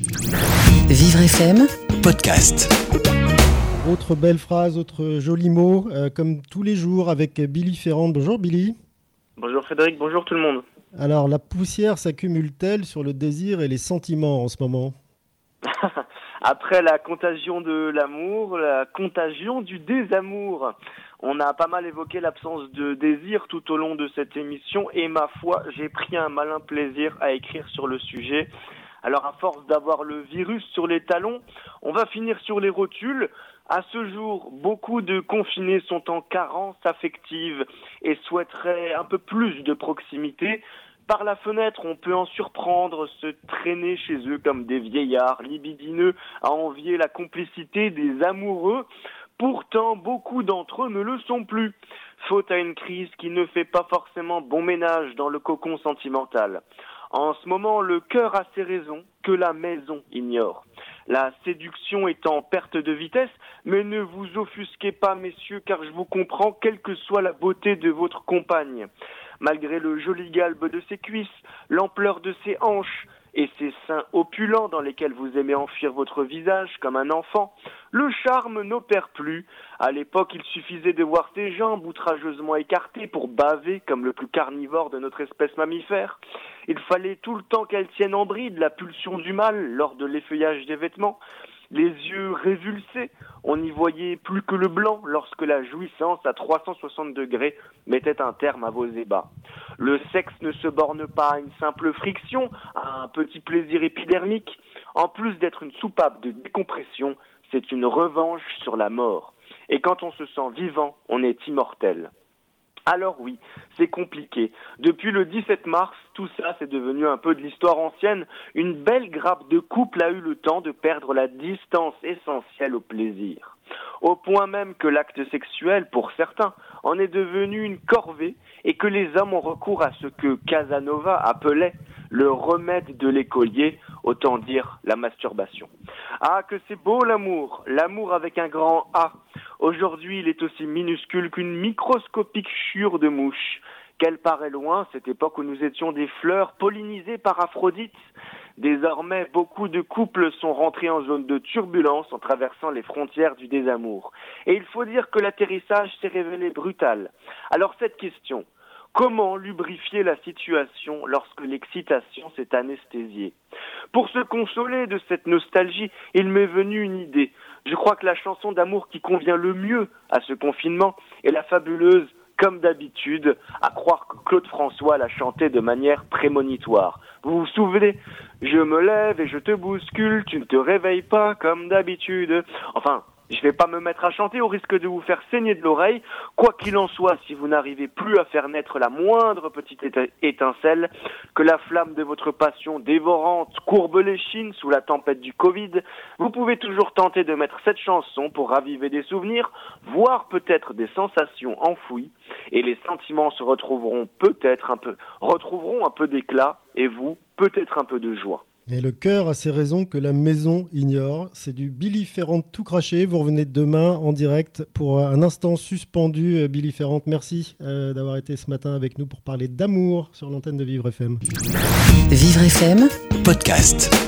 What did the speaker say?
Vivre FM, podcast. Autre belle phrase, autre joli mot, euh, comme tous les jours avec Billy Ferrand. Bonjour Billy. Bonjour Frédéric, bonjour tout le monde. Alors, la poussière s'accumule-t-elle sur le désir et les sentiments en ce moment? Après la contagion de l'amour, la contagion du désamour. On a pas mal évoqué l'absence de désir tout au long de cette émission et ma foi, j'ai pris un malin plaisir à écrire sur le sujet. Alors à force d'avoir le virus sur les talons, on va finir sur les rotules. À ce jour, beaucoup de confinés sont en carence affective et souhaiteraient un peu plus de proximité. Par la fenêtre, on peut en surprendre, se traîner chez eux comme des vieillards libidineux à envier la complicité des amoureux. Pourtant, beaucoup d'entre eux ne le sont plus, faute à une crise qui ne fait pas forcément bon ménage dans le cocon sentimental. En ce moment, le cœur a ses raisons que la maison ignore. La séduction est en perte de vitesse, mais ne vous offusquez pas, messieurs, car je vous comprends, quelle que soit la beauté de votre compagne. Malgré le joli galbe de ses cuisses, l'ampleur de ses hanches, et ces seins opulents dans lesquels vous aimez enfuir votre visage comme un enfant, le charme n'opère plus. À l'époque, il suffisait de voir ses jambes outrageusement écartées pour baver comme le plus carnivore de notre espèce mammifère. Il fallait tout le temps qu'elle tienne en bride la pulsion du mal lors de l'effeuillage des vêtements les yeux révulsés, on n'y voyait plus que le blanc lorsque la jouissance à 360 degrés mettait un terme à vos ébats. Le sexe ne se borne pas à une simple friction, à un petit plaisir épidermique. En plus d'être une soupape de décompression, c'est une revanche sur la mort. Et quand on se sent vivant, on est immortel. Alors oui, c'est compliqué. Depuis le 17 mars, tout ça c'est devenu un peu de l'histoire ancienne. Une belle grappe de couple a eu le temps de perdre la distance essentielle au plaisir. Au point même que l'acte sexuel, pour certains, en est devenu une corvée et que les hommes ont recours à ce que Casanova appelait le remède de l'écolier, autant dire la masturbation. Ah, que c'est beau l'amour, l'amour avec un grand A. Aujourd'hui, il est aussi minuscule qu'une microscopique chure de mouche. Qu'elle paraît loin, cette époque où nous étions des fleurs pollinisées par Aphrodite. Désormais, beaucoup de couples sont rentrés en zone de turbulence en traversant les frontières du désamour. Et il faut dire que l'atterrissage s'est révélé brutal. Alors cette question, Comment lubrifier la situation lorsque l'excitation s'est anesthésiée? Pour se consoler de cette nostalgie, il m'est venu une idée. Je crois que la chanson d'amour qui convient le mieux à ce confinement est la fabuleuse comme d'habitude, à croire que Claude François l'a chanté de manière prémonitoire. Vous vous souvenez? Je me lève et je te bouscule, tu ne te réveilles pas comme d'habitude. Enfin, je vais pas me mettre à chanter au risque de vous faire saigner de l'oreille. Quoi qu'il en soit, si vous n'arrivez plus à faire naître la moindre petite étincelle, que la flamme de votre passion dévorante courbe les chines sous la tempête du Covid, vous pouvez toujours tenter de mettre cette chanson pour raviver des souvenirs, voire peut-être des sensations enfouies, et les sentiments se retrouveront peut-être un peu, retrouveront un peu d'éclat, et vous, peut-être un peu de joie. Et le cœur a ses raisons que la maison ignore. C'est du Billy Ferrand tout craché. Vous revenez demain en direct pour un instant suspendu. Euh, Billy Ferrand, merci euh, d'avoir été ce matin avec nous pour parler d'amour sur l'antenne de Vivre FM. Vivre FM, podcast.